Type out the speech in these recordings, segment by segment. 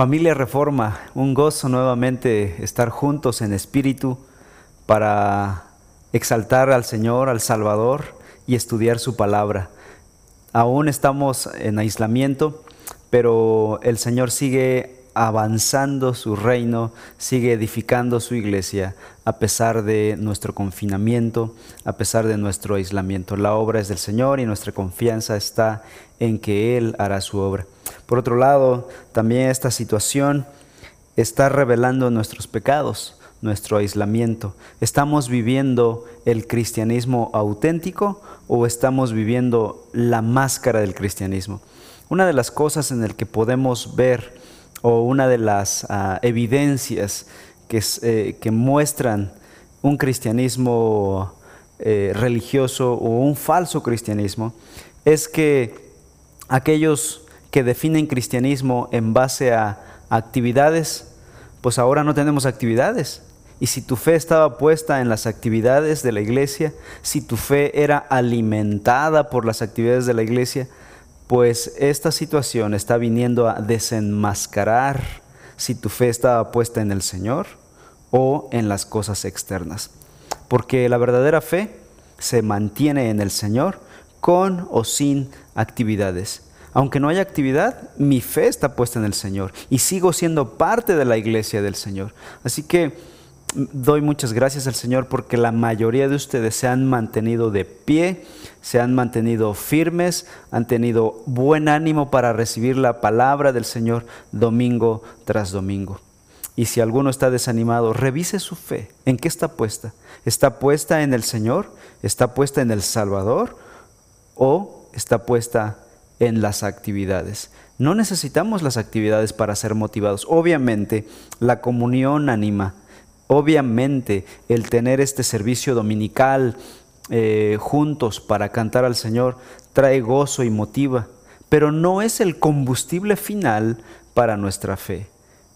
Familia Reforma, un gozo nuevamente estar juntos en espíritu para exaltar al Señor, al Salvador y estudiar su palabra. Aún estamos en aislamiento, pero el Señor sigue avanzando su reino, sigue edificando su iglesia a pesar de nuestro confinamiento, a pesar de nuestro aislamiento. La obra es del Señor y nuestra confianza está en que Él hará su obra. Por otro lado, también esta situación está revelando nuestros pecados, nuestro aislamiento. ¿Estamos viviendo el cristianismo auténtico o estamos viviendo la máscara del cristianismo? Una de las cosas en el que podemos ver o una de las ah, evidencias que, eh, que, muestran un cristianismo eh, religioso o un falso cristianismo es que aquellos que definen cristianismo en base a actividades, pues ahora no tenemos actividades. Y si tu fe estaba puesta en las actividades de la iglesia, si tu fe era alimentada por las actividades de la iglesia, pues esta situación está viniendo a desenmascarar si tu fe estaba puesta en el Señor o en las cosas externas. Porque la verdadera fe se mantiene en el Señor con o sin actividades. Aunque no haya actividad, mi fe está puesta en el Señor y sigo siendo parte de la iglesia del Señor. Así que doy muchas gracias al Señor porque la mayoría de ustedes se han mantenido de pie, se han mantenido firmes, han tenido buen ánimo para recibir la palabra del Señor domingo tras domingo. Y si alguno está desanimado, revise su fe. ¿En qué está puesta? ¿Está puesta en el Señor? ¿Está puesta en el Salvador? ¿O está puesta en las actividades? No necesitamos las actividades para ser motivados. Obviamente, la comunión anima Obviamente el tener este servicio dominical eh, juntos para cantar al Señor trae gozo y motiva, pero no es el combustible final para nuestra fe.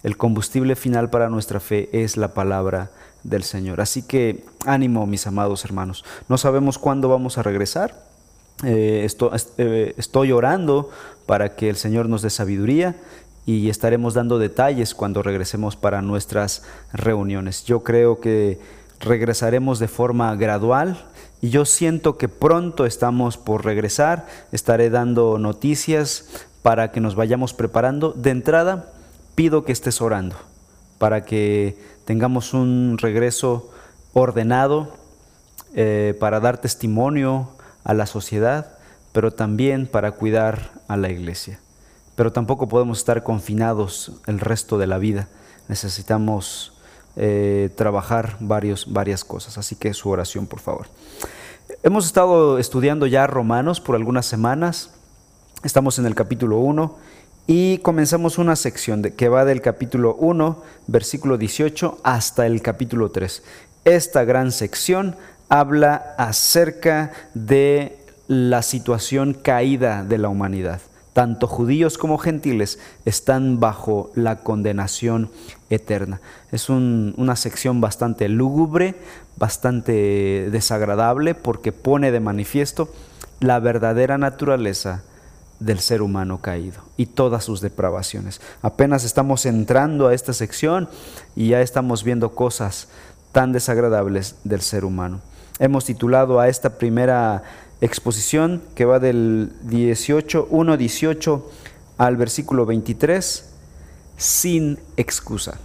El combustible final para nuestra fe es la palabra del Señor. Así que ánimo, mis amados hermanos. No sabemos cuándo vamos a regresar. Eh, eh, estoy orando para que el Señor nos dé sabiduría y estaremos dando detalles cuando regresemos para nuestras reuniones. Yo creo que regresaremos de forma gradual y yo siento que pronto estamos por regresar. Estaré dando noticias para que nos vayamos preparando. De entrada, pido que estés orando para que tengamos un regreso ordenado eh, para dar testimonio a la sociedad, pero también para cuidar a la iglesia pero tampoco podemos estar confinados el resto de la vida. Necesitamos eh, trabajar varias cosas, así que su oración, por favor. Hemos estado estudiando ya Romanos por algunas semanas, estamos en el capítulo 1 y comenzamos una sección que va del capítulo 1, versículo 18, hasta el capítulo 3. Esta gran sección habla acerca de la situación caída de la humanidad tanto judíos como gentiles están bajo la condenación eterna. Es una sección bastante lúgubre, bastante desagradable, porque pone de manifiesto la verdadera naturaleza del ser humano caído y todas sus depravaciones. Apenas estamos entrando a esta sección y ya estamos viendo cosas tan desagradables del ser humano. Hemos titulado a esta primera exposición que va del 18, 1, 18 al versículo 23, sin excusa,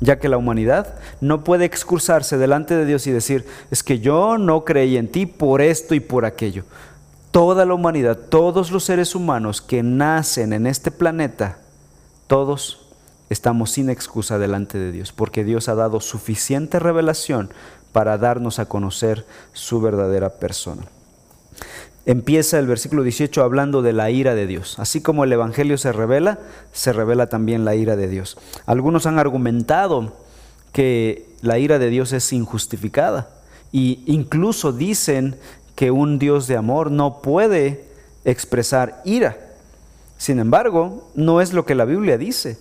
ya que la humanidad no puede excusarse delante de Dios y decir, es que yo no creí en ti por esto y por aquello. Toda la humanidad, todos los seres humanos que nacen en este planeta, todos estamos sin excusa delante de Dios, porque Dios ha dado suficiente revelación para darnos a conocer su verdadera persona empieza el versículo 18 hablando de la ira de Dios. Así como el Evangelio se revela, se revela también la ira de Dios. Algunos han argumentado que la ira de Dios es injustificada e incluso dicen que un Dios de amor no puede expresar ira. Sin embargo, no es lo que la Biblia dice.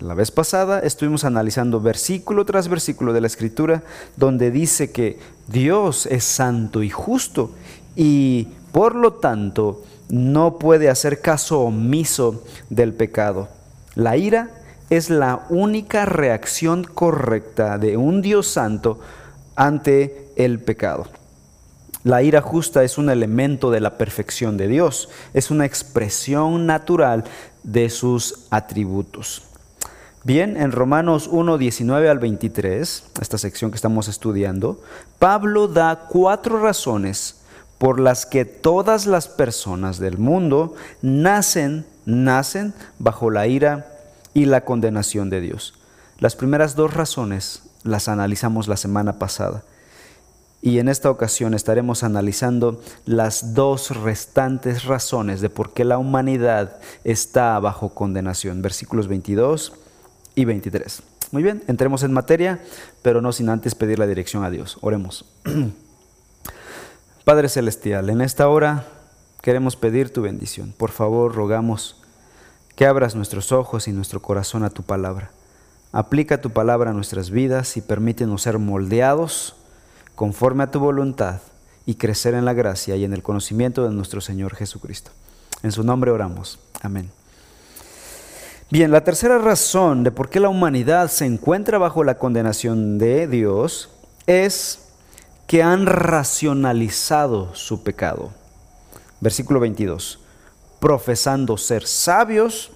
La vez pasada estuvimos analizando versículo tras versículo de la Escritura donde dice que Dios es santo y justo y por lo tanto no puede hacer caso omiso del pecado. La ira es la única reacción correcta de un Dios santo ante el pecado. La ira justa es un elemento de la perfección de Dios, es una expresión natural de sus atributos. Bien, en Romanos 1, 19 al 23, esta sección que estamos estudiando, Pablo da cuatro razones por las que todas las personas del mundo nacen, nacen bajo la ira y la condenación de Dios. Las primeras dos razones las analizamos la semana pasada. Y en esta ocasión estaremos analizando las dos restantes razones de por qué la humanidad está bajo condenación, versículos 22 y 23. Muy bien, entremos en materia, pero no sin antes pedir la dirección a Dios. Oremos. Padre Celestial, en esta hora queremos pedir tu bendición. Por favor, rogamos que abras nuestros ojos y nuestro corazón a tu palabra. Aplica tu palabra a nuestras vidas y permítenos ser moldeados conforme a tu voluntad y crecer en la gracia y en el conocimiento de nuestro Señor Jesucristo. En su nombre oramos. Amén. Bien, la tercera razón de por qué la humanidad se encuentra bajo la condenación de Dios es que han racionalizado su pecado. Versículo 22. Profesando ser sabios,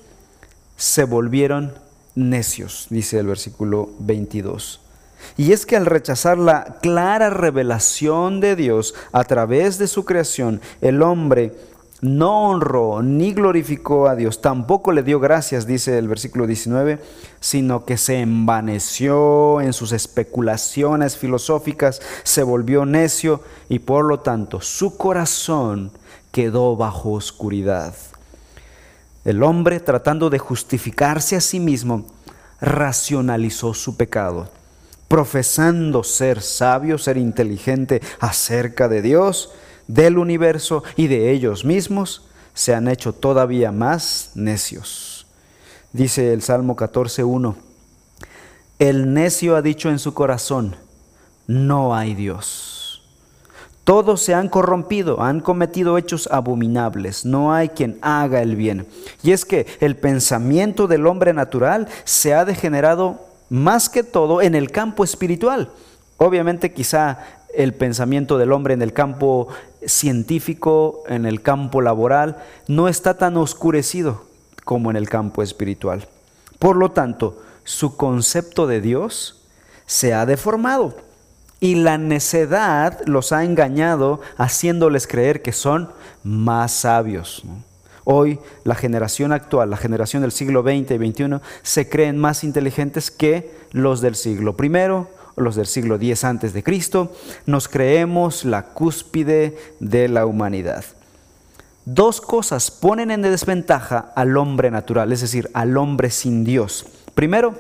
se volvieron necios, dice el versículo 22. Y es que al rechazar la clara revelación de Dios a través de su creación, el hombre no honró ni glorificó a Dios, tampoco le dio gracias, dice el versículo 19, sino que se envaneció en sus especulaciones filosóficas, se volvió necio y por lo tanto su corazón quedó bajo oscuridad. El hombre, tratando de justificarse a sí mismo, racionalizó su pecado profesando ser sabio, ser inteligente acerca de Dios, del universo y de ellos mismos, se han hecho todavía más necios. Dice el Salmo 14.1, el necio ha dicho en su corazón, no hay Dios. Todos se han corrompido, han cometido hechos abominables, no hay quien haga el bien. Y es que el pensamiento del hombre natural se ha degenerado más que todo en el campo espiritual. Obviamente quizá el pensamiento del hombre en el campo científico, en el campo laboral, no está tan oscurecido como en el campo espiritual. Por lo tanto, su concepto de Dios se ha deformado y la necedad los ha engañado haciéndoles creer que son más sabios. Hoy la generación actual, la generación del siglo XX y XXI, se creen más inteligentes que los del siglo I, los del siglo X antes de Cristo. Nos creemos la cúspide de la humanidad. Dos cosas ponen en desventaja al hombre natural, es decir, al hombre sin Dios. Primero,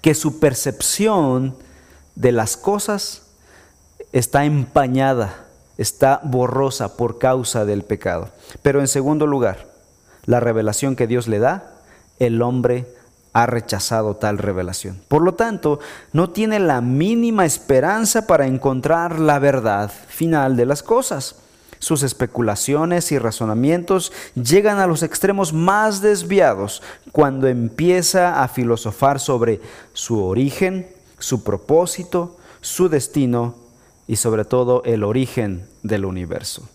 que su percepción de las cosas está empañada está borrosa por causa del pecado. Pero en segundo lugar, la revelación que Dios le da, el hombre ha rechazado tal revelación. Por lo tanto, no tiene la mínima esperanza para encontrar la verdad final de las cosas. Sus especulaciones y razonamientos llegan a los extremos más desviados cuando empieza a filosofar sobre su origen, su propósito, su destino y sobre todo el origen del universo.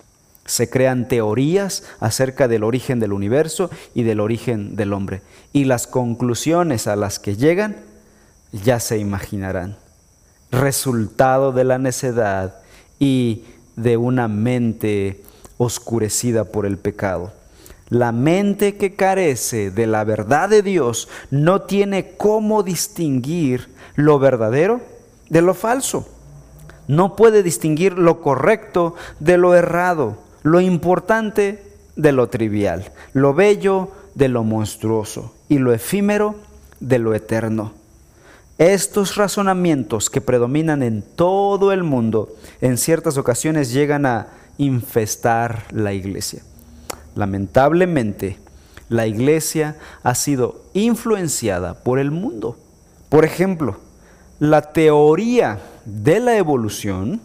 Se crean teorías acerca del origen del universo y del origen del hombre. Y las conclusiones a las que llegan ya se imaginarán. Resultado de la necedad y de una mente oscurecida por el pecado. La mente que carece de la verdad de Dios no tiene cómo distinguir lo verdadero de lo falso no puede distinguir lo correcto de lo errado, lo importante de lo trivial, lo bello de lo monstruoso y lo efímero de lo eterno. Estos razonamientos que predominan en todo el mundo en ciertas ocasiones llegan a infestar la iglesia. Lamentablemente, la iglesia ha sido influenciada por el mundo. Por ejemplo, la teoría de la evolución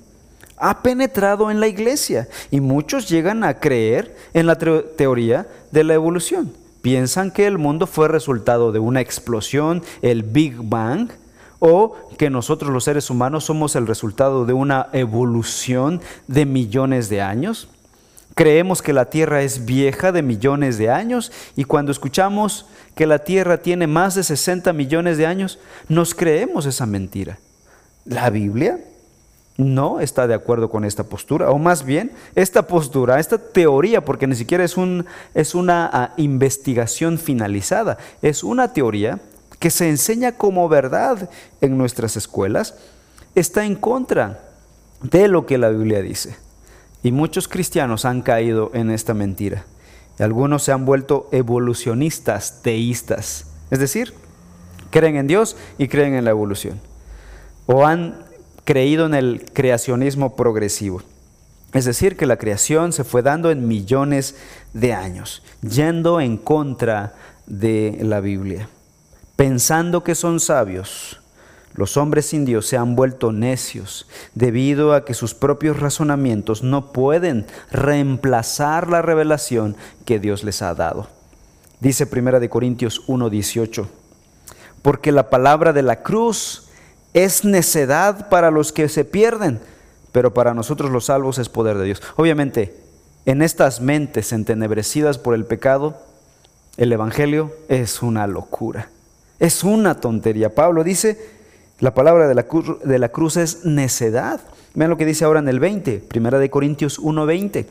ha penetrado en la iglesia y muchos llegan a creer en la teoría de la evolución. piensan que el mundo fue resultado de una explosión, el Big Bang, o que nosotros los seres humanos somos el resultado de una evolución de millones de años. Creemos que la Tierra es vieja de millones de años y cuando escuchamos que la Tierra tiene más de 60 millones de años, nos creemos esa mentira. La Biblia no está de acuerdo con esta postura, o más bien, esta postura, esta teoría, porque ni siquiera es, un, es una ah, investigación finalizada, es una teoría que se enseña como verdad en nuestras escuelas, está en contra de lo que la Biblia dice. Y muchos cristianos han caído en esta mentira. algunos se han vuelto evolucionistas, teístas. Es decir, creen en Dios y creen en la evolución. O han creído en el creacionismo progresivo. Es decir, que la creación se fue dando en millones de años, yendo en contra de la Biblia. Pensando que son sabios, los hombres sin Dios se han vuelto necios debido a que sus propios razonamientos no pueden reemplazar la revelación que Dios les ha dado. Dice 1 Corintios 1:18, porque la palabra de la cruz es necedad para los que se pierden, pero para nosotros los salvos es poder de Dios. Obviamente, en estas mentes entenebrecidas por el pecado, el Evangelio es una locura, es una tontería. Pablo dice, la palabra de la, cruz, es necedad. Vean lo que dice ahora en el 20, primera de Corintios 1:20.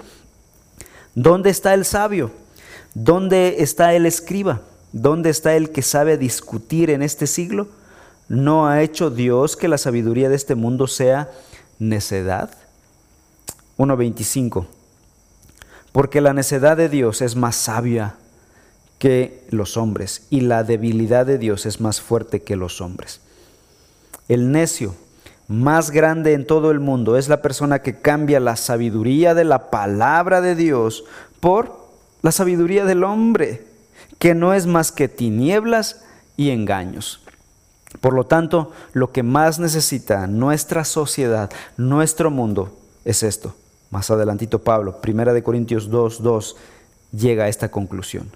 ¿Dónde está el sabio? ¿Dónde está el escriba? ¿Dónde está el que sabe discutir en este siglo? ¿No ha hecho Dios que la sabiduría de este mundo sea necedad? 1.25. Porque la necedad de Dios es más sabia que los hombres y la debilidad de Dios es más fuerte que los hombres. El necio más grande en todo el mundo es la persona que cambia la sabiduría de la palabra de Dios por la sabiduría del hombre, que no es más que tinieblas y engaños. Por lo tanto, lo que más necesita nuestra sociedad, nuestro mundo, es esto. Más adelantito Pablo, 1 Corintios 2, 2, llega a esta conclusión.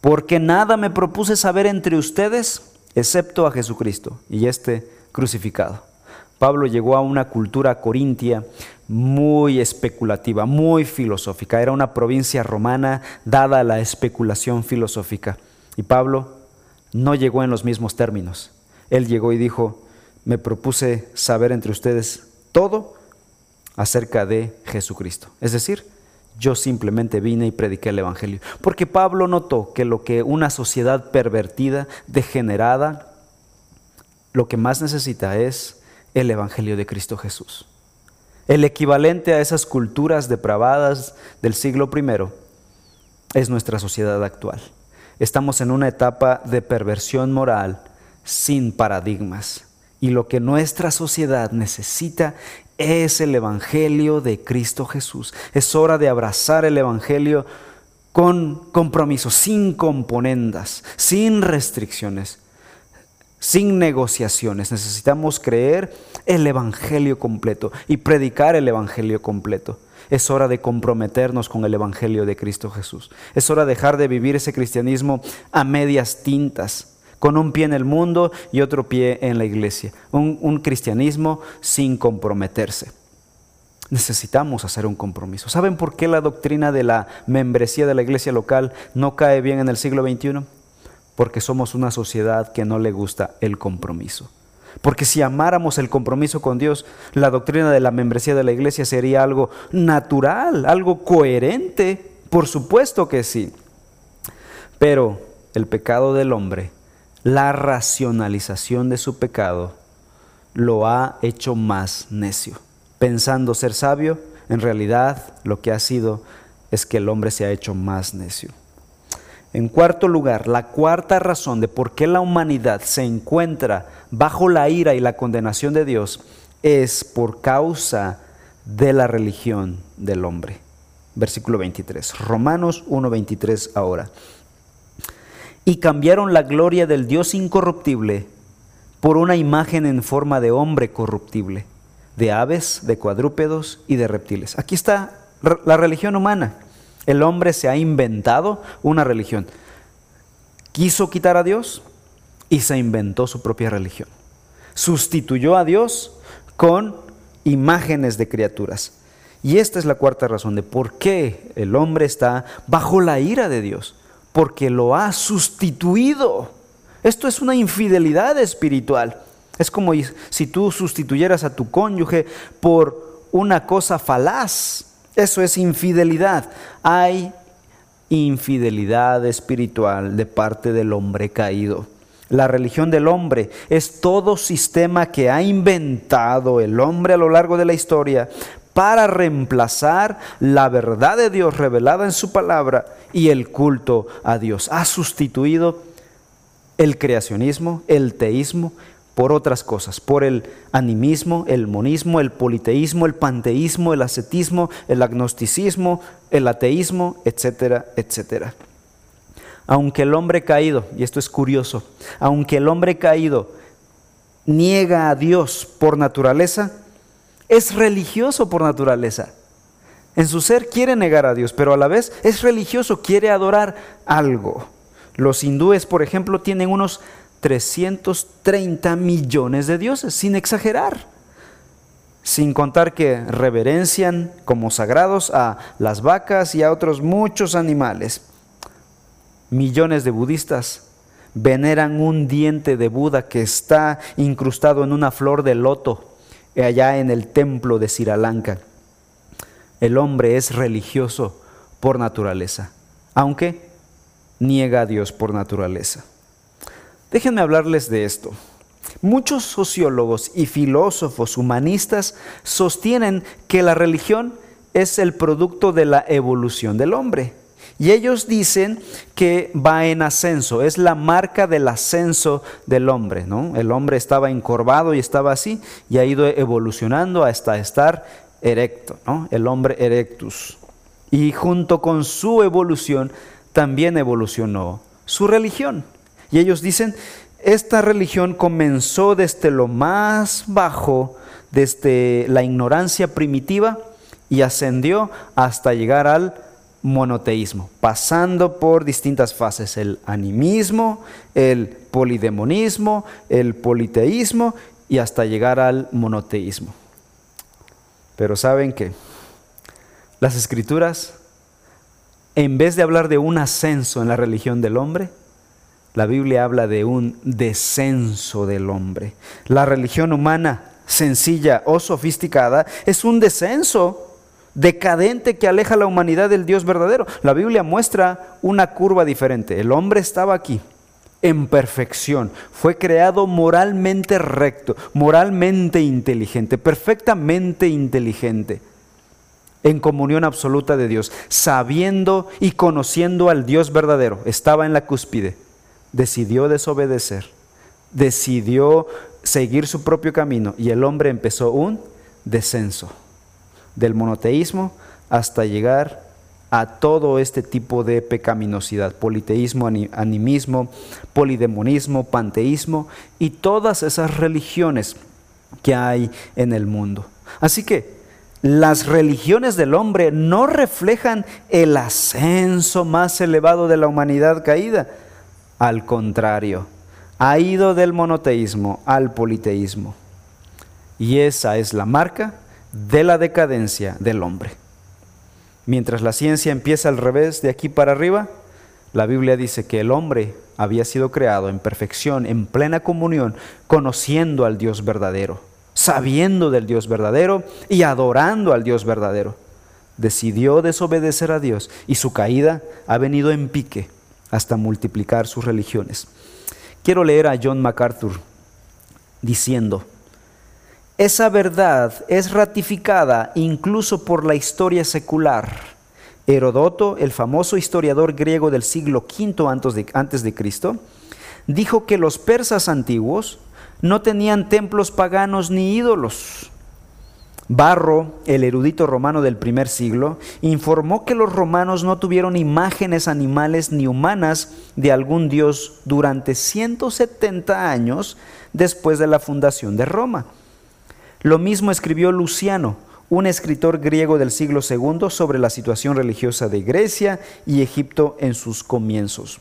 Porque nada me propuse saber entre ustedes excepto a Jesucristo y este crucificado. Pablo llegó a una cultura corintia muy especulativa, muy filosófica. Era una provincia romana dada a la especulación filosófica. Y Pablo no llegó en los mismos términos. Él llegó y dijo, me propuse saber entre ustedes todo acerca de Jesucristo. Es decir, yo simplemente vine y prediqué el Evangelio. Porque Pablo notó que lo que una sociedad pervertida, degenerada, lo que más necesita es el Evangelio de Cristo Jesús. El equivalente a esas culturas depravadas del siglo I es nuestra sociedad actual. Estamos en una etapa de perversión moral sin paradigmas. Y lo que nuestra sociedad necesita es el Evangelio de Cristo Jesús. Es hora de abrazar el Evangelio con compromiso, sin componendas, sin restricciones, sin negociaciones. Necesitamos creer el Evangelio completo y predicar el Evangelio completo. Es hora de comprometernos con el Evangelio de Cristo Jesús. Es hora de dejar de vivir ese cristianismo a medias tintas, con un pie en el mundo y otro pie en la iglesia. Un, cristianismo sin comprometerse. Necesitamos hacer un compromiso. ¿Saben por qué la doctrina de la membresía de la iglesia local no cae bien en el siglo XXI? Porque somos una sociedad que no le gusta el compromiso. Porque si amáramos el compromiso con Dios, la doctrina de la membresía de la iglesia sería algo natural, algo coherente. Por supuesto que sí. Pero el pecado del hombre, la racionalización de su pecado, lo ha hecho más necio. Pensando ser sabio, en realidad lo que ha sido es que el hombre se ha hecho más necio. En cuarto lugar, la cuarta razón de por qué la humanidad se encuentra bajo la ira y la condenación de Dios es por causa de la religión del hombre. Versículo 23. Romanos 1.23 ahora. Y cambiaron la gloria del Dios incorruptible por una imagen en forma de hombre corruptible, de aves, de cuadrúpedos y de reptiles. Aquí está la religión humana El hombre se ha inventado una religión. Quiso quitar a Dios y se inventó su propia religión. Sustituyó a Dios con imágenes de criaturas. Y esta es la cuarta razón de por qué el hombre está bajo la ira de Dios. Porque lo ha sustituido. Esto es una infidelidad espiritual. Es como si tú sustituyeras a tu cónyuge por una cosa falaz. Eso es infidelidad. Hay infidelidad espiritual de parte del hombre caído. La religión del hombre es todo sistema que ha inventado el hombre a lo largo de la historia para reemplazar la verdad de Dios revelada en su palabra y el culto a Dios. Ha sustituido el creacionismo, el teísmo, por otras cosas, por el animismo, el monismo, el politeísmo, el panteísmo, el ascetismo, el agnosticismo, el ateísmo, etcétera, etcétera. Aunque el hombre caído, y esto es curioso, aunque el hombre caído niega a Dios por naturaleza, es religioso por naturaleza. En su ser quiere negar a Dios, pero a la vez es religioso, quiere adorar algo. Los hindúes, por ejemplo, tienen unos 330 millones de dioses, sin exagerar. Sin contar que reverencian como sagrados a las vacas y a otros muchos animales. Millones de budistas veneran un diente de Buda que está incrustado en una flor de loto allá en el templo de Sri Lanka. El hombre es religioso por naturaleza, aunque niega a Dios por naturaleza. Déjenme hablarles de esto. Muchos sociólogos y filósofos humanistas sostienen que la religión es el producto de la evolución del hombre. Y ellos dicen que va en ascenso, es la marca del ascenso del hombre. ¿no? El hombre estaba encorvado y estaba así y ha ido evolucionando hasta estar erecto, ¿no? el hombre erectus. Y junto con su evolución también evolucionó su religión. Y ellos dicen, esta religión comenzó desde lo más bajo, desde la ignorancia primitiva y ascendió hasta llegar al monoteísmo, pasando por distintas fases, el animismo, el polidemonismo, el politeísmo y hasta llegar al monoteísmo. Pero saben que las escrituras, en vez de hablar de un ascenso en la religión del hombre, la Biblia habla de un descenso del hombre. La religión humana, sencilla o sofisticada, es un descenso decadente que aleja a la humanidad del Dios verdadero. La Biblia muestra una curva diferente. El hombre estaba aquí en perfección, fue creado moralmente recto, moralmente inteligente, perfectamente inteligente, en comunión absoluta de Dios, sabiendo y conociendo al Dios verdadero. Estaba en la cúspide, decidió desobedecer, decidió seguir su propio camino y el hombre empezó un descenso del monoteísmo hasta llegar a todo este tipo de pecaminosidad, politeísmo, animismo, polidemonismo, panteísmo y todas esas religiones que hay en el mundo. Así que las religiones del hombre no reflejan el ascenso más elevado de la humanidad caída. Al contrario, ha ido del monoteísmo al politeísmo. Y esa es la marca de la decadencia del hombre. Mientras la ciencia empieza al revés de aquí para arriba, la Biblia dice que el hombre había sido creado en perfección, en plena comunión, conociendo al Dios verdadero, sabiendo del Dios verdadero y adorando al Dios verdadero. Decidió desobedecer a Dios y su caída ha venido en pique hasta multiplicar sus religiones. Quiero leer a John MacArthur diciendo, esa verdad es ratificada incluso por la historia secular. Herodoto, el famoso historiador griego del siglo V antes de Cristo, dijo que los persas antiguos no tenían templos paganos ni ídolos. Barro, el erudito romano del primer siglo, informó que los romanos no tuvieron imágenes animales ni humanas de algún dios durante 170 años después de la fundación de Roma. Lo mismo escribió Luciano, un escritor griego del siglo II sobre la situación religiosa de Grecia y Egipto en sus comienzos.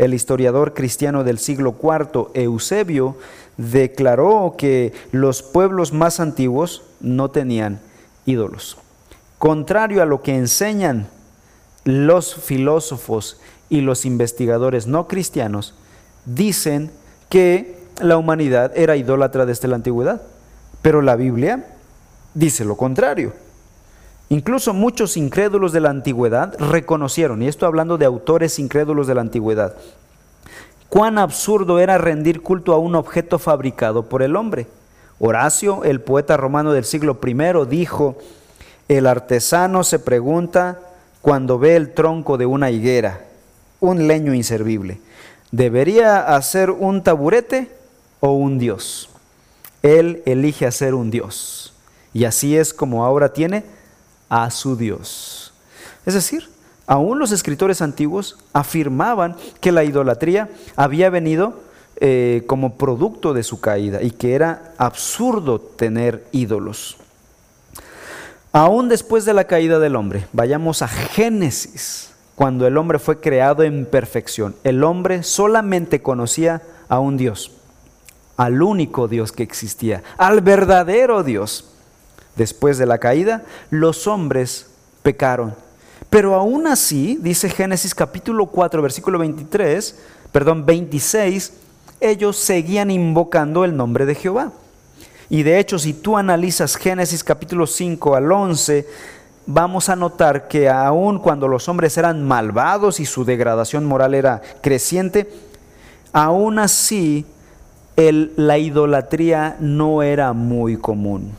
El historiador cristiano del siglo IV, Eusebio, declaró que los pueblos más antiguos no tenían ídolos. Contrario a lo que enseñan los filósofos y los investigadores no cristianos, dicen que la humanidad era idólatra desde la antigüedad, pero la Biblia dice lo contrario. Incluso muchos incrédulos de la antigüedad reconocieron, y esto hablando de autores incrédulos de la antigüedad, cuán absurdo era rendir culto a un objeto fabricado por el hombre. Horacio, el poeta romano del siglo I, dijo, el artesano se pregunta cuando ve el tronco de una higuera, un leño inservible, ¿debería hacer un taburete o un dios? Él elige hacer un dios. Y así es como ahora tiene a su Dios. Es decir, aún los escritores antiguos afirmaban que la idolatría había venido eh, como producto de su caída y que era absurdo tener ídolos. Aún después de la caída del hombre, vayamos a Génesis, cuando el hombre fue creado en perfección, el hombre solamente conocía a un Dios, al único Dios que existía, al verdadero Dios. Después de la caída, los hombres pecaron pero aún así, dice Génesis capítulo 4, versículo 23, perdón, 26, ellos seguían invocando el nombre de Jehová. Y de hecho, si tú analizas Génesis capítulo 5 al 11, vamos a notar que aun cuando los hombres eran malvados y su degradación moral era creciente, aún así la idolatría no era muy común.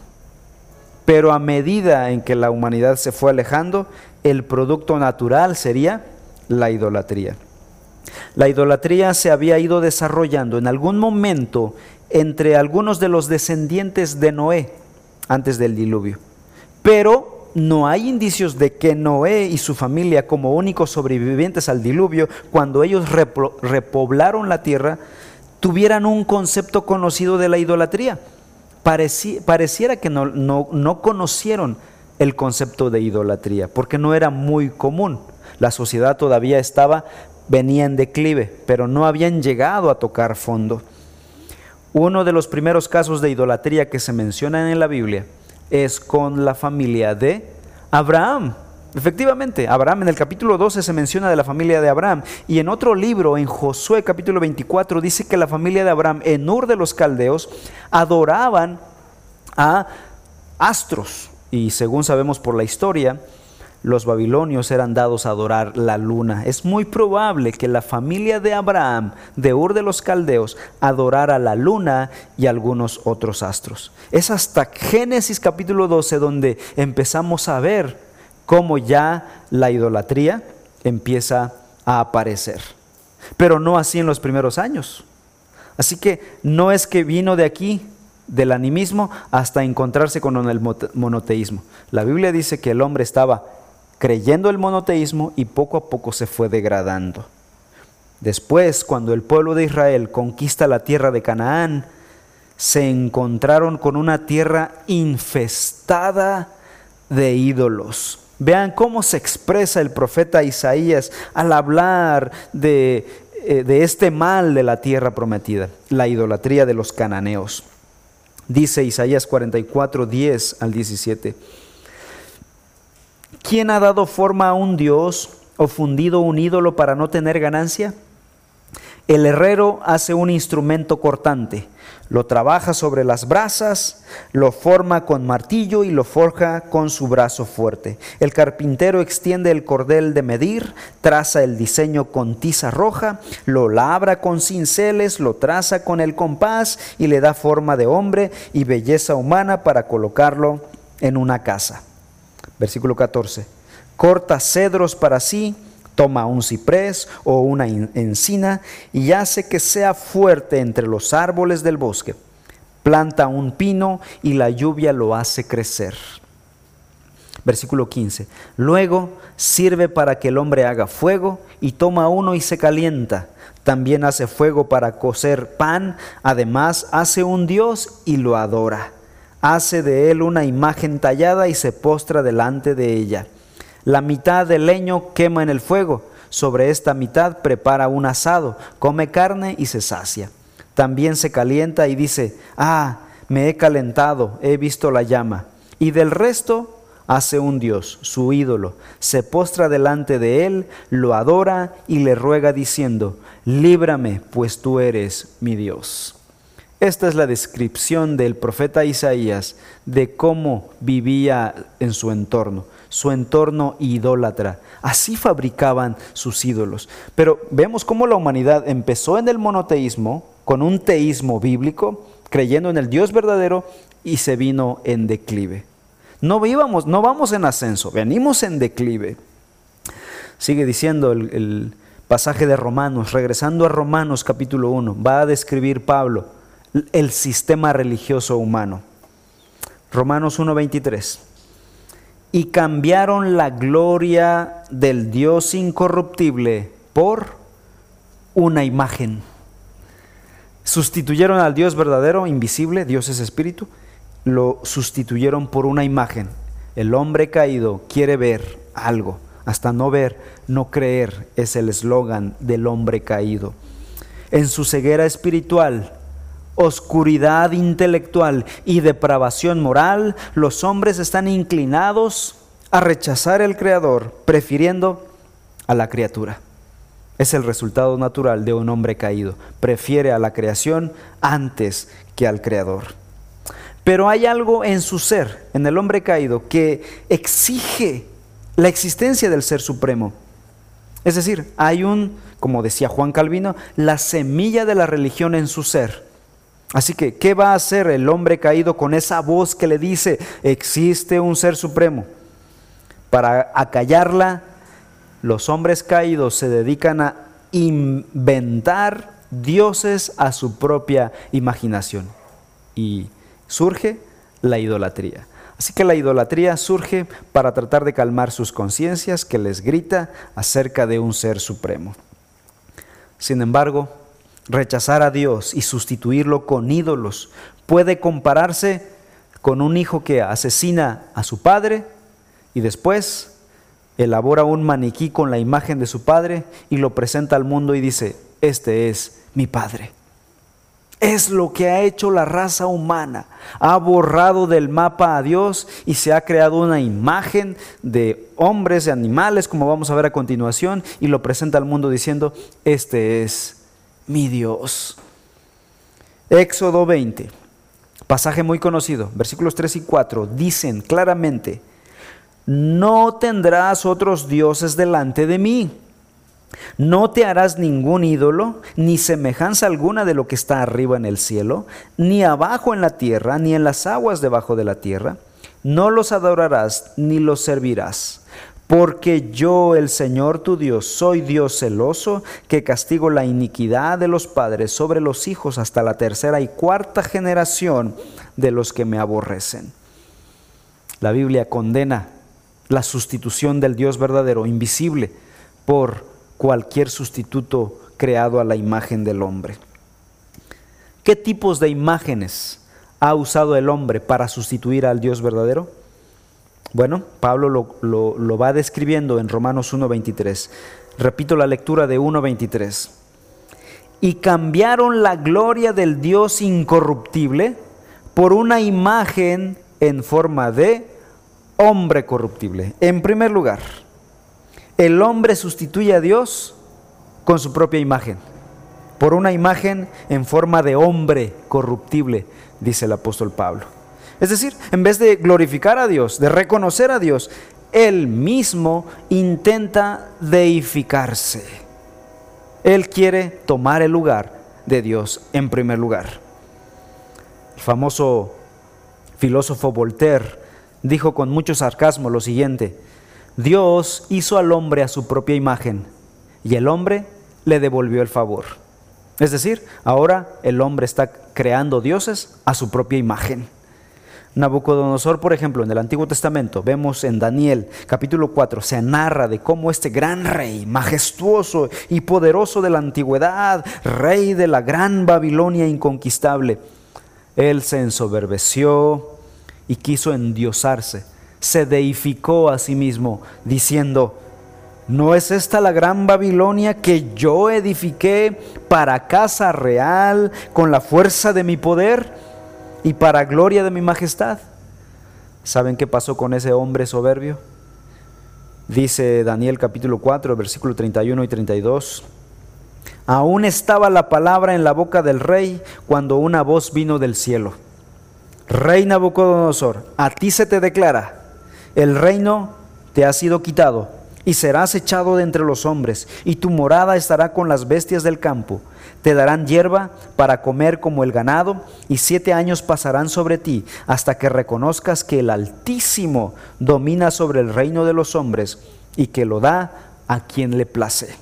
Pero a medida en que la humanidad se fue alejando, el producto natural sería la idolatría. La idolatría se había ido desarrollando en algún momento entre algunos de los descendientes de Noé antes del diluvio. Pero no hay indicios de que Noé y su familia, como únicos sobrevivientes al diluvio, cuando ellos repoblaron la tierra, tuvieran un concepto conocido de la idolatría. Pareciera que no, no conocieron el concepto de idolatría, porque no era muy común. La sociedad todavía estaba, venía en declive, pero no habían llegado a tocar fondo. Uno de los primeros casos de idolatría que se mencionan en la Biblia es con la familia de Abraham. Efectivamente, Abraham en el capítulo 12 se menciona de la familia de Abraham y en otro libro, en Josué capítulo 24, dice que la familia de Abraham en Ur de los Caldeos adoraban a astros, y según sabemos por la historia, los babilonios eran dados a adorar la luna. Es muy probable que la familia de Abraham, de Ur de los Caldeos, adorara la luna y algunos otros astros. Es hasta Génesis capítulo 12 donde empezamos a ver cómo ya la idolatría empieza a aparecer. Pero no así en los primeros años. Así que no es que vino de aquí, del animismo hasta encontrarse con el monoteísmo. La Biblia dice que el hombre estaba creyendo el monoteísmo y poco a poco se fue degradando. Después, cuando el pueblo de Israel conquista la tierra de Canaán, se encontraron con una tierra infestada de ídolos. Vean cómo se expresa el profeta Isaías al hablar de, eh, de este mal de la tierra prometida, la idolatría de los cananeos. Dice Isaías 44, 10 al 17. ¿Quién ha dado forma a un Dios o fundido un ídolo para no tener ganancia? El herrero hace un instrumento cortante, lo trabaja sobre las brasas, lo forma con martillo y lo forja con su brazo fuerte. El carpintero extiende el cordel de medir, traza el diseño con tiza roja, lo labra con cinceles, lo traza con el compás y le da forma de hombre y belleza humana para colocarlo en una casa. Versículo 14. Corta cedros para sí Toma un ciprés o una encina y hace que sea fuerte entre los árboles del bosque. Planta un pino y la lluvia lo hace crecer. Versículo 15. Luego sirve para que el hombre haga fuego y toma uno y se calienta. También hace fuego para cocer pan. Además hace un dios y lo adora. hace de él una imagen tallada y se postra delante de ella. La mitad del leño quema en el fuego, sobre esta mitad prepara un asado, come carne y se sacia. También se calienta y dice, ah, me he calentado, he visto la llama. Y del resto hace un Dios, su ídolo, se postra delante de él, lo adora y le ruega diciendo, líbrame, pues tú eres mi Dios. Esta es la descripción del profeta Isaías de cómo vivía en su entorno, su entorno idólatra. Así fabricaban sus ídolos. Pero vemos cómo la humanidad empezó en el monoteísmo, con un teísmo bíblico, creyendo en el Dios verdadero, y se vino en declive. No vivamos, no vamos en ascenso, venimos en declive. Sigue diciendo el, el pasaje de Romanos, regresando a Romanos capítulo 1, va a describir Pablo el sistema religioso humano. Romanos 1:23. Y cambiaron la gloria del Dios incorruptible por una imagen. Sustituyeron al Dios verdadero, invisible, Dios es espíritu, lo sustituyeron por una imagen. El hombre caído quiere ver algo, hasta no ver, no creer, es el eslogan del hombre caído. En su ceguera espiritual, oscuridad intelectual y depravación moral, los hombres están inclinados a rechazar el Creador, prefiriendo a la criatura. Es el resultado natural de un hombre caído. Prefiere a la creación antes que al Creador. Pero hay algo en su ser, en el hombre caído, que exige la existencia del Ser Supremo. Es decir, hay un, como decía Juan Calvino, la semilla de la religión en su ser. Así que, ¿qué va a hacer el hombre caído con esa voz que le dice, existe un ser supremo? Para acallarla, los hombres caídos se dedican a inventar dioses a su propia imaginación. Y surge la idolatría. Así que la idolatría surge para tratar de calmar sus conciencias que les grita acerca de un ser supremo. Sin embargo, rechazar a Dios y sustituirlo con ídolos puede compararse con un hijo que asesina a su padre y después elabora un maniquí con la imagen de su padre y lo presenta al mundo y dice, este es mi padre. Es lo que ha hecho la raza humana. Ha borrado del mapa a Dios y se ha creado una imagen de hombres, de animales, como vamos a ver a continuación, y lo presenta al mundo diciendo, este es mi Dios. Éxodo 20, pasaje muy conocido, versículos 3 y 4, dicen claramente, no tendrás otros dioses delante de mí. No te harás ningún ídolo, ni semejanza alguna de lo que está arriba en el cielo, ni abajo en la tierra, ni en las aguas debajo de la tierra. No los adorarás, ni los servirás porque yo, el Señor tu Dios, soy Dios celoso, que castigo la iniquidad de los padres sobre los hijos hasta la tercera y cuarta generación de los que me aborrecen. La Biblia condena la sustitución del Dios verdadero, invisible, por cualquier sustituto creado a la imagen del hombre. ¿Qué tipos de imágenes ha usado el hombre para sustituir al Dios verdadero? Bueno, Pablo lo, va describiendo en Romanos 1.23. Repito la lectura de 1.23. Y cambiaron la gloria del Dios incorruptible por una imagen en forma de hombre corruptible. En primer lugar, el hombre sustituye a Dios con su propia imagen, por una imagen en forma de hombre corruptible, dice el apóstol Pablo. Es decir, en vez de glorificar a Dios, de reconocer a Dios, él mismo intenta deificarse. Él quiere tomar el lugar de Dios en primer lugar. El famoso filósofo Voltaire dijo con mucho sarcasmo lo siguiente, Dios hizo al hombre a su propia imagen y el hombre le devolvió el favor. Es decir, ahora el hombre está creando dioses a su propia imagen. Nabucodonosor, por ejemplo, en el Antiguo Testamento, vemos en Daniel capítulo 4, se narra de cómo este gran rey, majestuoso y poderoso de la antigüedad, rey de la gran Babilonia inconquistable, él se ensoberbeció, y quiso endiosarse. Se deificó a sí mismo, diciendo, ¿no es esta la gran Babilonia que yo edifiqué para casa real con la fuerza de mi poder y para gloria de mi majestad? ¿Saben qué pasó con ese hombre soberbio? Dice Daniel capítulo 4, versículo 31 y 32. Aún estaba la palabra en la boca del rey cuando una voz vino del cielo. Rey Nabucodonosor, a ti se te declara, el reino te ha sido quitado y serás echado de entre los hombres, y tu morada estará con las bestias del campo. Te darán hierba para comer como el ganado, y siete años pasarán sobre ti, hasta que reconozcas que el Altísimo domina sobre el reino de los hombres, y que lo da a quien le place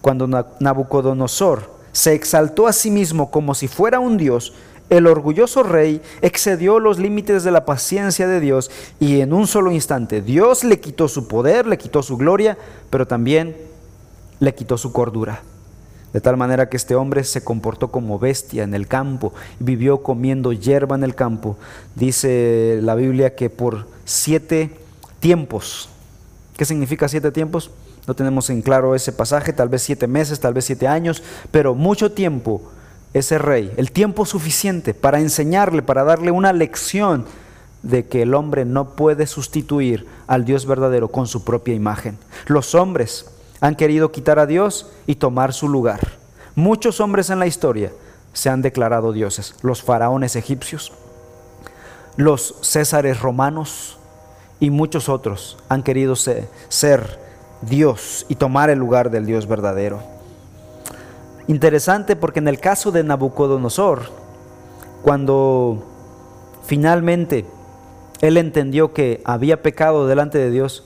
cuando Nabucodonosor se exaltó a sí mismo como si fuera un dios, el orgulloso rey excedió los límites de la paciencia de Dios y en un solo instante Dios le quitó su poder, le quitó su gloria, pero también le quitó su cordura. De tal manera que este hombre se comportó como bestia en el campo, vivió comiendo hierba en el campo. Dice la Biblia que por siete tiempos, ¿qué significa siete tiempos? No tenemos en claro ese pasaje, tal vez siete meses, tal vez siete años, pero mucho tiempo ese rey, el tiempo suficiente para enseñarle, para darle una lección de que el hombre no puede sustituir al Dios verdadero con su propia imagen. Los hombres han querido quitar a Dios y tomar su lugar. Muchos hombres en la historia se han declarado dioses. Los faraones egipcios, los césares romanos y muchos otros han querido ser, ser Dios y tomar el lugar del Dios verdadero. Interesante porque en el caso de Nabucodonosor, cuando finalmente él entendió que había pecado delante de Dios,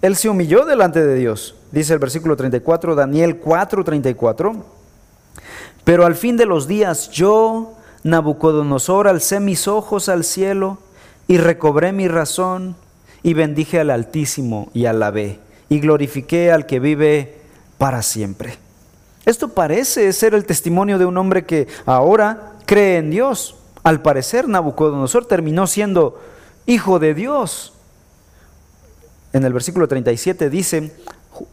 él se humilló delante de Dios. Dice el versículo 34, Daniel 4, 34. Pero al fin de los días yo, Nabucodonosor, alcé mis ojos al cielo y recobré mi razón y bendije al Altísimo y alabé y glorifiqué al que vive para siempre. Esto parece ser el testimonio de un hombre que ahora cree en Dios. Al parecer Nabucodonosor terminó siendo hijo de Dios. En el versículo 37 dice,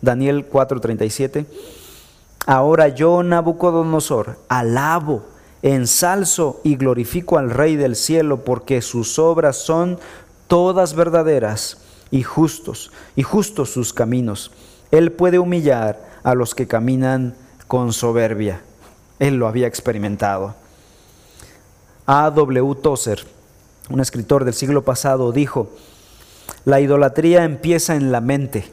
Daniel 4:37, ahora yo Nabucodonosor alabo, ensalzo y glorifico al Rey del cielo porque sus obras son todas verdaderas y justos, y justos sus caminos. Él puede humillar a los que caminan con soberbia. Él lo había experimentado. A. W. Tozer, un escritor del siglo pasado, dijo, la idolatría empieza en la mente.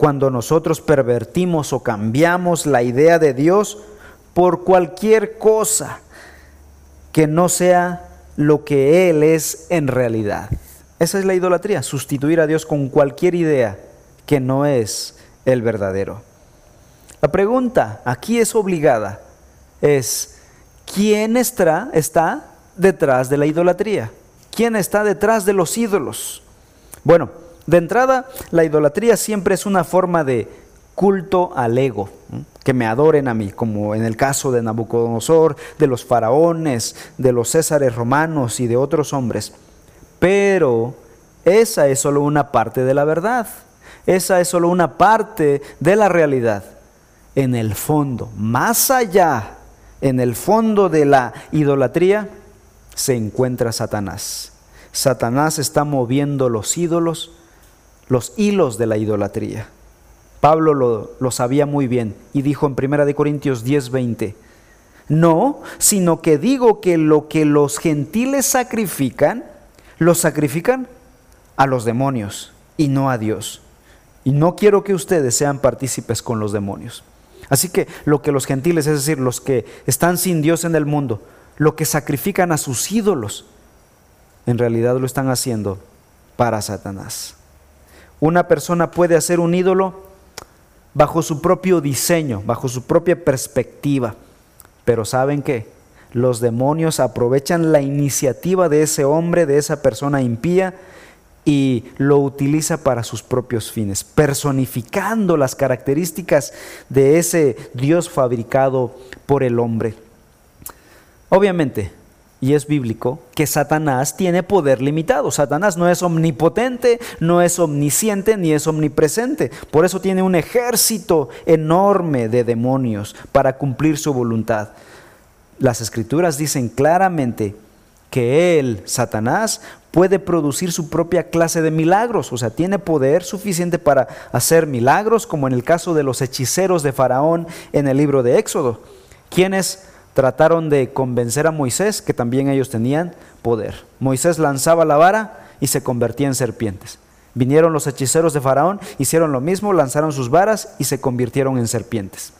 Cuando nosotros pervertimos o cambiamos la idea de Dios por cualquier cosa que no sea lo que Él es en realidad. Esa es la idolatría, sustituir a Dios con cualquier idea que no es el verdadero. La pregunta aquí es obligada, es ¿quién está, está detrás de la idolatría? ¿Quién está detrás de los ídolos? Bueno, de entrada, la idolatría siempre es una forma de culto al ego, que me adoren a mí, como en el caso de Nabucodonosor, de los faraones, de los césares romanos y de otros hombres. Pero esa es solo una parte de la verdad. Esa es solo una parte de la realidad. En el fondo, más allá, en el fondo de la idolatría, se encuentra Satanás. Satanás está moviendo los ídolos, los hilos de la idolatría. Pablo lo, sabía muy bien y dijo en 1 Corintios 10:20, no, sino que digo que lo que los gentiles sacrifican, los sacrifican a los demonios y no a Dios. Y no quiero que ustedes sean partícipes con los demonios. Así que lo que los gentiles, es decir, los que están sin Dios en el mundo, lo que sacrifican a sus ídolos, en realidad lo están haciendo para Satanás. Una persona puede hacer un ídolo bajo su propio diseño, bajo su propia perspectiva, pero ¿saben qué? los demonios aprovechan la iniciativa de ese hombre, de esa persona impía, y lo utiliza para sus propios fines, personificando las características de ese Dios fabricado por el hombre. Obviamente, y es bíblico, que Satanás tiene poder limitado. Satanás no es omnipotente, no es omnisciente, ni es omnipresente. Por eso tiene un ejército enorme de demonios para cumplir su voluntad. Las escrituras dicen claramente que él, Satanás, puede producir su propia clase de milagros, o sea, tiene poder suficiente para hacer milagros, como en el caso de los hechiceros de Faraón en el libro de Éxodo, quienes trataron de convencer a Moisés que también ellos tenían poder. Moisés lanzaba la vara y se convertía en serpientes. Vinieron los hechiceros de Faraón, hicieron lo mismo, lanzaron sus varas y se convirtieron en serpientes.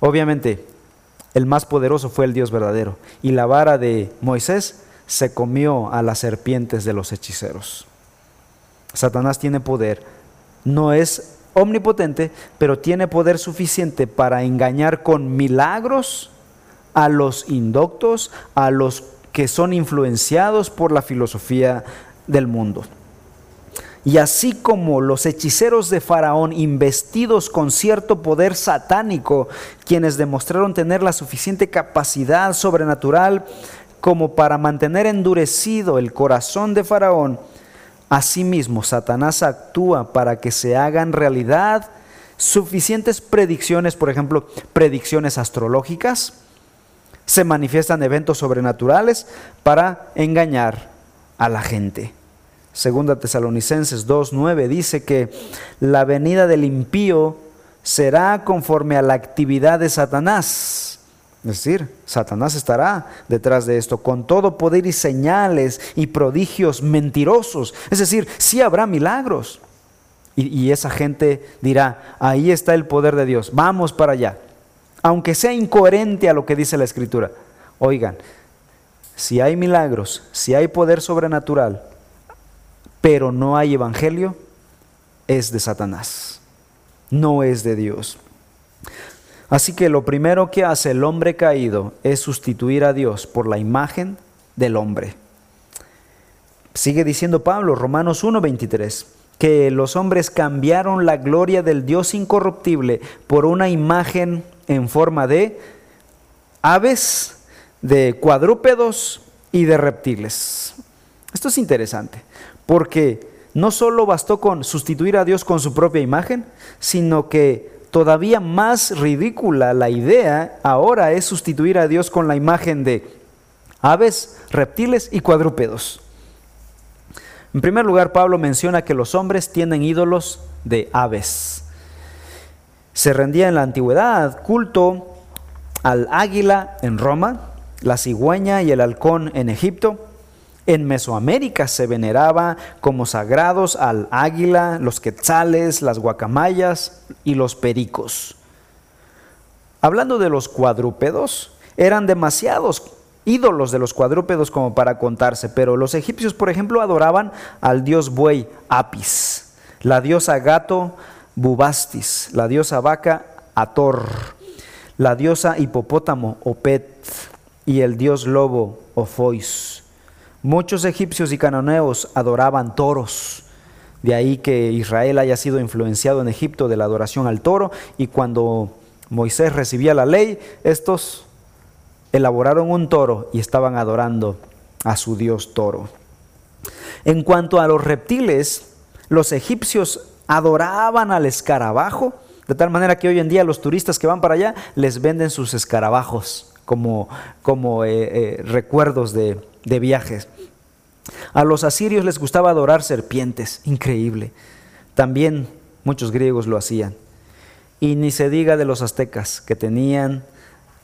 Obviamente, el más poderoso fue el Dios verdadero y la vara de Moisés se comió a las serpientes de los hechiceros. Satanás tiene poder, no es omnipotente, pero tiene poder suficiente para engañar con milagros a los indoctos, a los que son influenciados por la filosofía del mundo. Y así como los hechiceros de Faraón, investidos con cierto poder satánico, quienes demostraron tener la suficiente capacidad sobrenatural como para mantener endurecido el corazón de Faraón, Asimismo, Satanás actúa para que se hagan realidad suficientes predicciones, por ejemplo, predicciones astrológicas, se manifiestan eventos sobrenaturales para engañar a la gente. Segunda Tesalonicenses 2.9 dice que la venida del impío será conforme a la actividad de Satanás es decir, Satanás estará detrás de esto con todo poder y señales y prodigios mentirosos. Es decir, sí habrá milagros. Y, esa gente dirá, ahí está el poder de Dios, vamos para allá. Aunque sea incoherente a lo que dice la Escritura. Oigan, si hay milagros, si hay poder sobrenatural, pero no hay evangelio, es de Satanás, no es de Dios. Así que lo primero que hace el hombre caído es sustituir a Dios por la imagen del hombre. Sigue diciendo Pablo, Romanos 1:23, que los hombres cambiaron la gloria del Dios incorruptible por una imagen en forma de aves, de cuadrúpedos y de reptiles. Esto es interesante, porque no solo bastó con sustituir a Dios con su propia imagen, sino que todavía más ridícula la idea ahora es sustituir a Dios con la imagen de aves, reptiles y cuadrúpedos. En primer lugar, Pablo menciona que los hombres tienen ídolos de aves. Se rendía en la antigüedad culto al águila en Roma, la cigüeña y el halcón en Egipto, en Mesoamérica se veneraba como sagrados al águila, los quetzales, las guacamayas y los pericos. Hablando de los cuadrúpedos, eran demasiados ídolos de los cuadrúpedos como para contarse, pero los egipcios, por ejemplo, adoraban al dios buey Apis, la diosa gato Bubastis, la diosa vaca Ator, la diosa hipopótamo Opet y el dios lobo Ophois. Muchos egipcios y cananeos adoraban toros. De ahí que Israel haya sido influenciado en Egipto de la adoración al toro y cuando Moisés recibía la ley, estos elaboraron un toro y estaban adorando a su dios toro. En cuanto a los reptiles, los egipcios adoraban al escarabajo, de tal manera que hoy en día los turistas que van para allá les venden sus escarabajos como, como eh, eh, recuerdos de, de viajes. A los asirios les gustaba adorar serpientes, increíble. También muchos griegos lo hacían. Y ni se diga de los aztecas, que tenían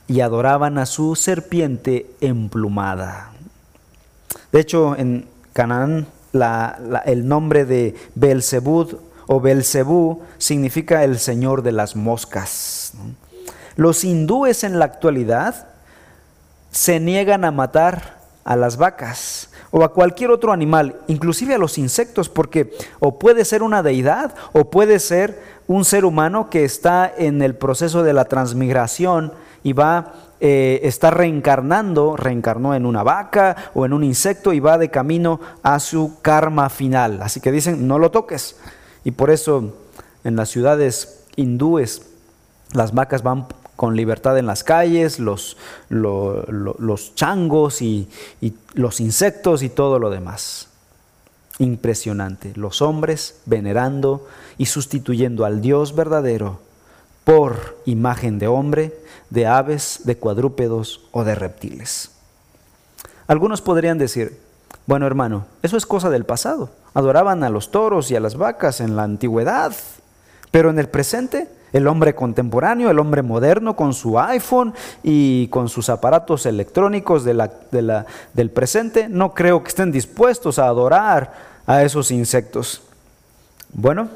y adoraban a su serpiente emplumada. De hecho, en Canaán el nombre de Belzebud o Belzebú significa el señor de las moscas. Los hindúes en la actualidad se niegan a matar a las vacas o a cualquier otro animal, inclusive a los insectos, porque o puede ser una deidad o puede ser un ser humano que está en el proceso de la transmigración y va eh, está reencarnando, reencarnó en una vaca o en un insecto y va de camino a su karma final. Así que dicen, no lo toques. Y por eso en las ciudades hindúes las vacas van con libertad en las calles, los, los changos y, y los insectos y todo lo demás. Impresionante. Los hombres venerando y sustituyendo al Dios verdadero por imagen de hombre, de aves, de cuadrúpedos o de reptiles. Algunos podrían decir, bueno hermano, eso es cosa del pasado. Adoraban a los toros y a las vacas en la antigüedad, pero en el presente el hombre contemporáneo, el hombre moderno con su iPhone y con sus aparatos electrónicos del presente, no creo que estén dispuestos a adorar a esos insectos. Bueno,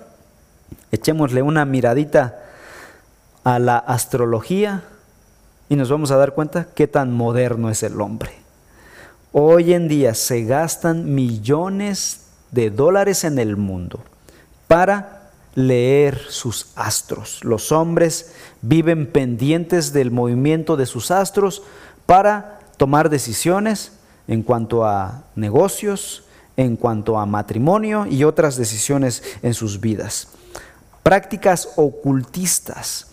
echémosle una miradita a la astrología y nos vamos a dar cuenta qué tan moderno es el hombre. Hoy en día se gastan millones de dólares en el mundo para leer sus astros. Los hombres viven pendientes del movimiento de sus astros para tomar decisiones en cuanto a negocios, en cuanto a matrimonio y otras decisiones en sus vidas. Prácticas ocultistas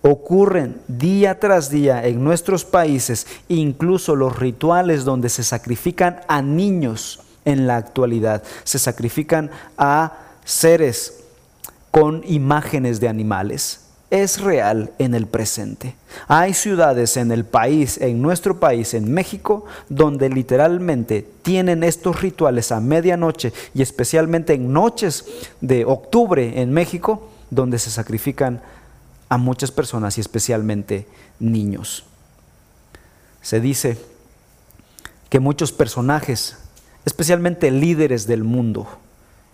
ocurren día tras día en nuestros países, incluso los rituales donde se sacrifican a niños en la actualidad, se sacrifican a seres con imágenes de animales. Es real en el presente. Hay ciudades en el país, en nuestro país, en México, donde literalmente tienen estos rituales a medianoche y especialmente en noches de octubre en México, donde se sacrifican a muchas personas y especialmente niños. Se dice que muchos personajes, especialmente líderes del mundo,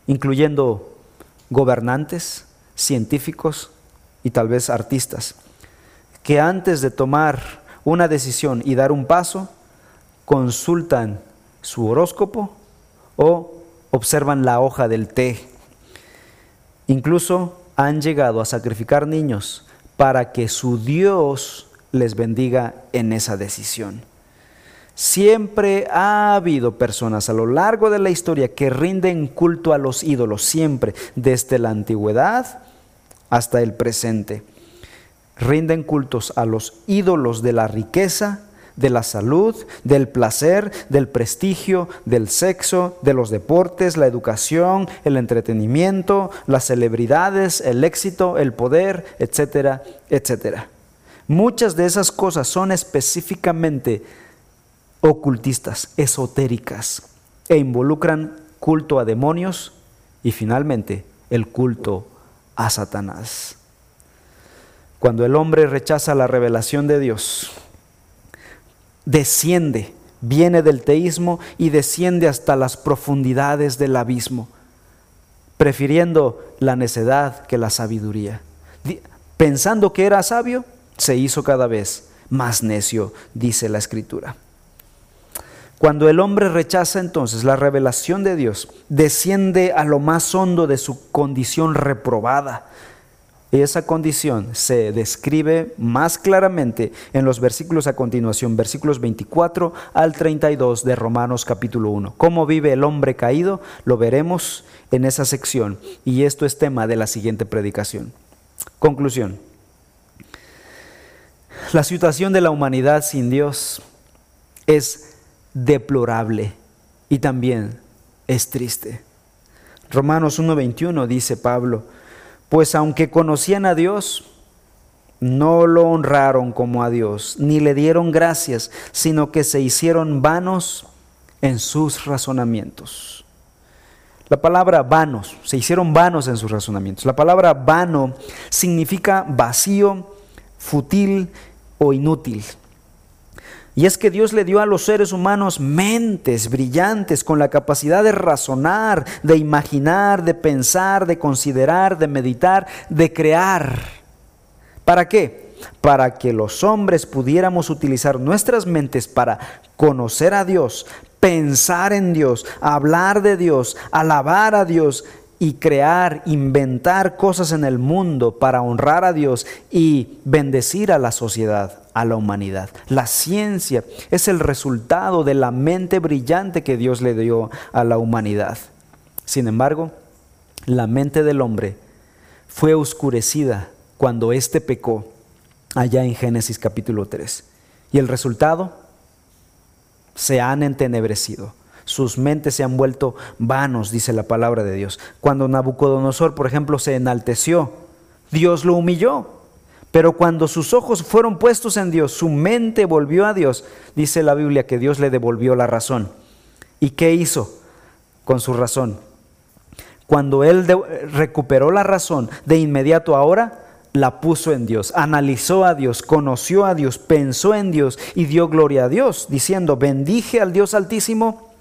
incluyendo gobernantes, científicos y tal vez artistas, que antes de tomar una decisión y dar un paso, consultan su horóscopo o observan la hoja del té. Incluso han llegado a sacrificar niños para que su Dios les bendiga en esa decisión. Siempre ha habido personas a lo largo de la historia que rinden culto a los ídolos, siempre, desde la antigüedad hasta el presente. Rinden cultos a los ídolos de la riqueza, de la salud, del placer, del prestigio, del sexo, de los deportes, la educación, el entretenimiento, las celebridades, el éxito, el poder, etcétera, etcétera. Muchas de esas cosas son específicamente ocultistas, esotéricas, e involucran culto a demonios y finalmente el culto a Satanás. Cuando el hombre rechaza la revelación de Dios, desciende, viene del teísmo y desciende hasta las profundidades del abismo, prefiriendo la necedad que la sabiduría. Pensando que era sabio, se hizo cada vez más necio, dice la escritura. Cuando el hombre rechaza entonces la revelación de Dios, desciende a lo más hondo de su condición reprobada. Y esa condición se describe más claramente en los versículos a continuación, versículos 24 al 32 de Romanos capítulo 1. ¿Cómo vive el hombre caído? Lo veremos en esa sección y esto es tema de la siguiente predicación. Conclusión. La situación de la humanidad sin Dios es deplorable y también es triste. Romanos 1.21 dice Pablo, pues aunque conocían a Dios, no lo honraron como a Dios, ni le dieron gracias, sino que se hicieron vanos en sus razonamientos. La palabra vanos, se hicieron vanos en sus razonamientos. La palabra vano significa vacío, fútil o inútil. Y es que Dios le dio a los seres humanos mentes brillantes con la capacidad de razonar, de imaginar, de pensar, de considerar, de meditar, de crear. ¿Para qué? Para que los hombres pudiéramos utilizar nuestras mentes para conocer a Dios, pensar en Dios, hablar de Dios, alabar a Dios y crear, inventar cosas en el mundo para honrar a Dios y bendecir a la sociedad a la humanidad. La ciencia es el resultado de la mente brillante que Dios le dio a la humanidad. Sin embargo, la mente del hombre fue oscurecida cuando éste pecó allá en Génesis capítulo 3. Y el resultado, se han entenebrecido. Sus mentes se han vuelto vanos, dice la palabra de Dios. Cuando Nabucodonosor, por ejemplo, se enalteció, Dios lo humilló. Pero cuando sus ojos fueron puestos en Dios, su mente volvió a Dios, dice la Biblia que Dios le devolvió la razón. ¿Y qué hizo con su razón? Cuando él recuperó la razón, de inmediato ahora la puso en Dios, analizó a Dios, conoció a Dios, pensó en Dios y dio gloria a Dios, diciendo, bendije al Dios altísimo,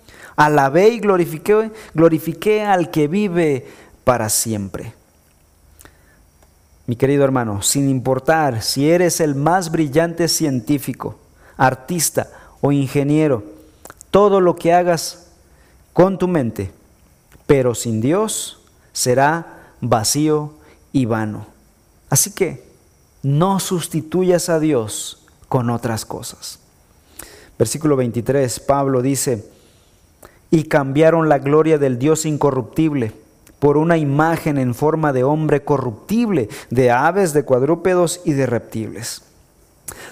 alabé y glorifiqué, glorifiqué al que vive para siempre. Mi querido hermano, sin importar si eres el más brillante científico, artista o ingeniero, todo lo que hagas con tu mente, pero sin Dios, será vacío y vano. Así que no sustituyas a Dios con otras cosas. Versículo 23, Pablo dice, y cambiaron la gloria del Dios incorruptible por una imagen en forma de hombre corruptible, de aves, de cuadrúpedos y de reptiles.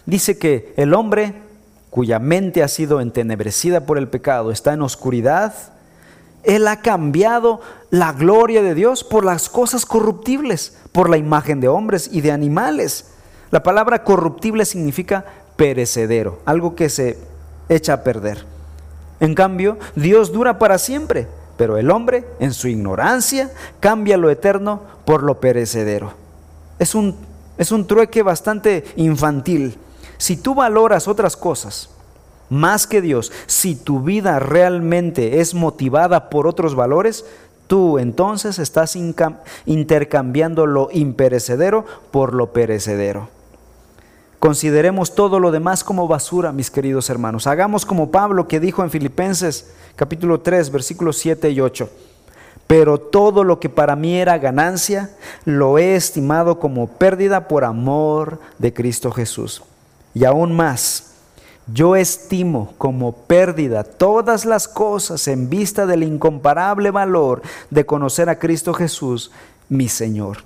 Dice que el hombre cuya mente ha sido entenebrecida por el pecado está en oscuridad, él ha cambiado la gloria de Dios por las cosas corruptibles, por la imagen de hombres y de animales. La palabra corruptible significa perecedero, algo que se echa a perder. En cambio, Dios dura para siempre, pero el hombre, en su ignorancia, cambia lo eterno por lo perecedero. Es un, es un trueque bastante infantil. Si tú valoras otras cosas, más que Dios, si tu vida realmente es motivada por otros valores, tú entonces estás intercambiando lo imperecedero por lo perecedero. Consideremos todo lo demás como basura, mis queridos hermanos. Hagamos como Pablo que dijo en Filipenses capítulo 3, versículos 7 y 8. Pero todo lo que para mí era ganancia, lo he estimado como pérdida por amor de Cristo Jesús. Y aún más, yo estimo como pérdida todas las cosas en vista del incomparable valor de conocer a Cristo Jesús, mi Señor.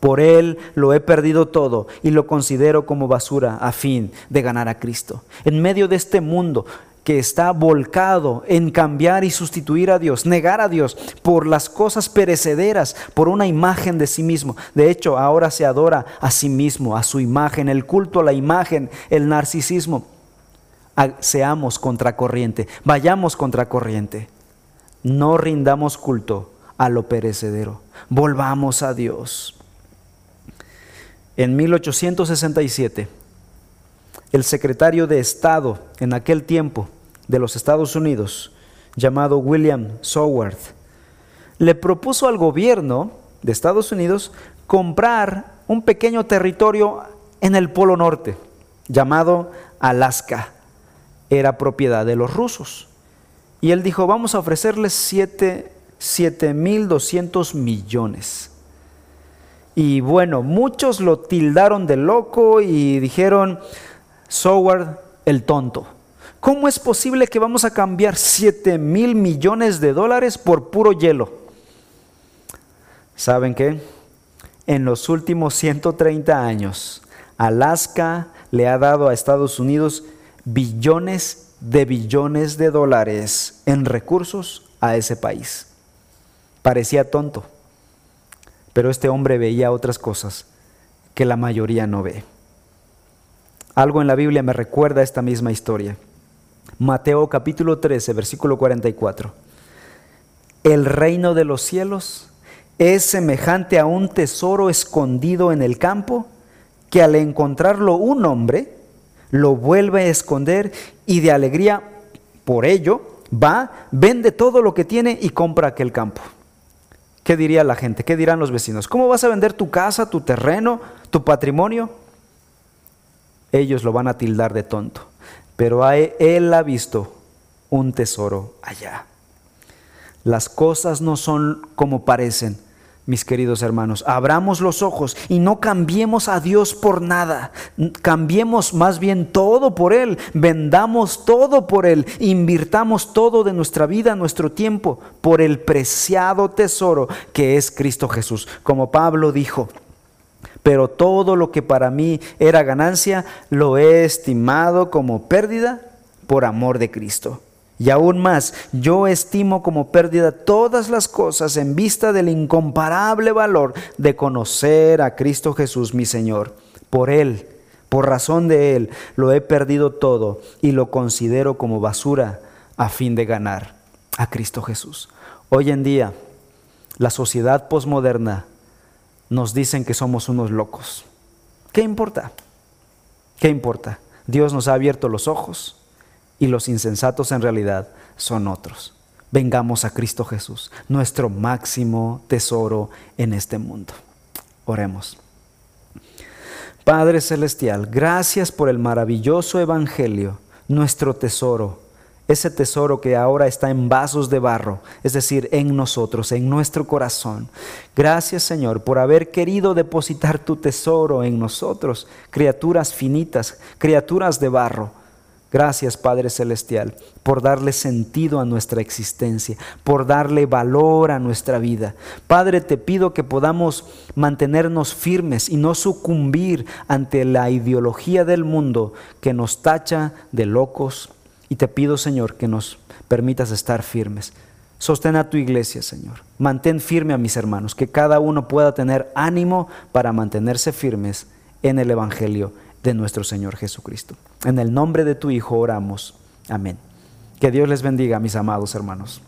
Por Él lo he perdido todo y lo considero como basura a fin de ganar a Cristo. En medio de este mundo que está volcado en cambiar y sustituir a Dios, negar a Dios por las cosas perecederas, por una imagen de sí mismo. De hecho, ahora se adora a sí mismo, a su imagen, el culto a la imagen, el narcisismo seamos contracorriente, vayamos contracorriente. No rindamos culto a lo perecedero. Volvamos a Dios. En 1867, el secretario de Estado en aquel tiempo de los Estados Unidos, llamado William Soworth, le propuso al gobierno de Estados Unidos comprar un pequeño territorio en el Polo Norte, llamado Alaska era propiedad de los rusos. Y él dijo, vamos a ofrecerles 7.200 millones. Y bueno, muchos lo tildaron de loco y dijeron, Soward el tonto. ¿Cómo es posible que vamos a cambiar 7 mil millones de dólares por puro hielo? ¿Saben qué? En los últimos 130 años, Alaska le ha dado a Estados Unidos billones de billones de dólares en recursos a ese país. Parecía tonto, pero este hombre veía otras cosas que la mayoría no ve. Algo en la Biblia me recuerda esta misma historia. Mateo capítulo 13, versículo 44. El reino de los cielos es semejante a un tesoro escondido en el campo que al encontrarlo un hombre, lo vuelve a esconder y de alegría por ello va, vende todo lo que tiene y compra aquel campo. ¿Qué diría la gente? ¿Qué dirán los vecinos? ¿Cómo vas a vender tu casa, tu terreno, tu patrimonio? Ellos lo van a tildar de tonto, pero él ha visto un tesoro allá. Las cosas no son como parecen mis queridos hermanos. Abramos los ojos y no cambiemos a Dios por nada. Cambiemos más bien todo por Él. Vendamos todo por Él. Invirtamos todo de nuestra vida, nuestro tiempo, por el preciado tesoro que es Cristo Jesús. Como Pablo dijo, pero todo lo que para mí era ganancia lo he estimado como pérdida por amor de Cristo. Y aún más, yo estimo como pérdida todas las cosas en vista del incomparable valor de conocer a Cristo Jesús mi Señor. Por Él, por razón de Él, lo he perdido todo y lo considero como basura a fin de ganar a Cristo Jesús. Hoy en día, la sociedad posmoderna nos dicen que somos unos locos. ¿Qué importa? ¿Qué importa? Dios nos ha abierto los ojos y los insensatos en realidad son otros. Vengamos a Cristo Jesús, nuestro máximo tesoro en este mundo. Oremos. Padre Celestial, gracias por el maravilloso Evangelio, nuestro tesoro ese tesoro que ahora está en vasos de barro, es decir, en nosotros, en nuestro corazón. Gracias Señor por haber querido depositar tu tesoro en nosotros, criaturas finitas, criaturas de barro. Gracias Padre Celestial por darle sentido a nuestra existencia, por darle valor a nuestra vida. Padre, te pido que podamos mantenernos firmes y no sucumbir ante la ideología del mundo que nos tacha de locos, y te pido, Señor, que nos permitas estar firmes. Sostén a tu iglesia, Señor. Mantén firme a mis hermanos, que cada uno pueda tener ánimo para mantenerse firmes en el Evangelio de nuestro Señor Jesucristo. En el nombre de tu Hijo oramos. Amén. Que Dios les bendiga, mis amados hermanos.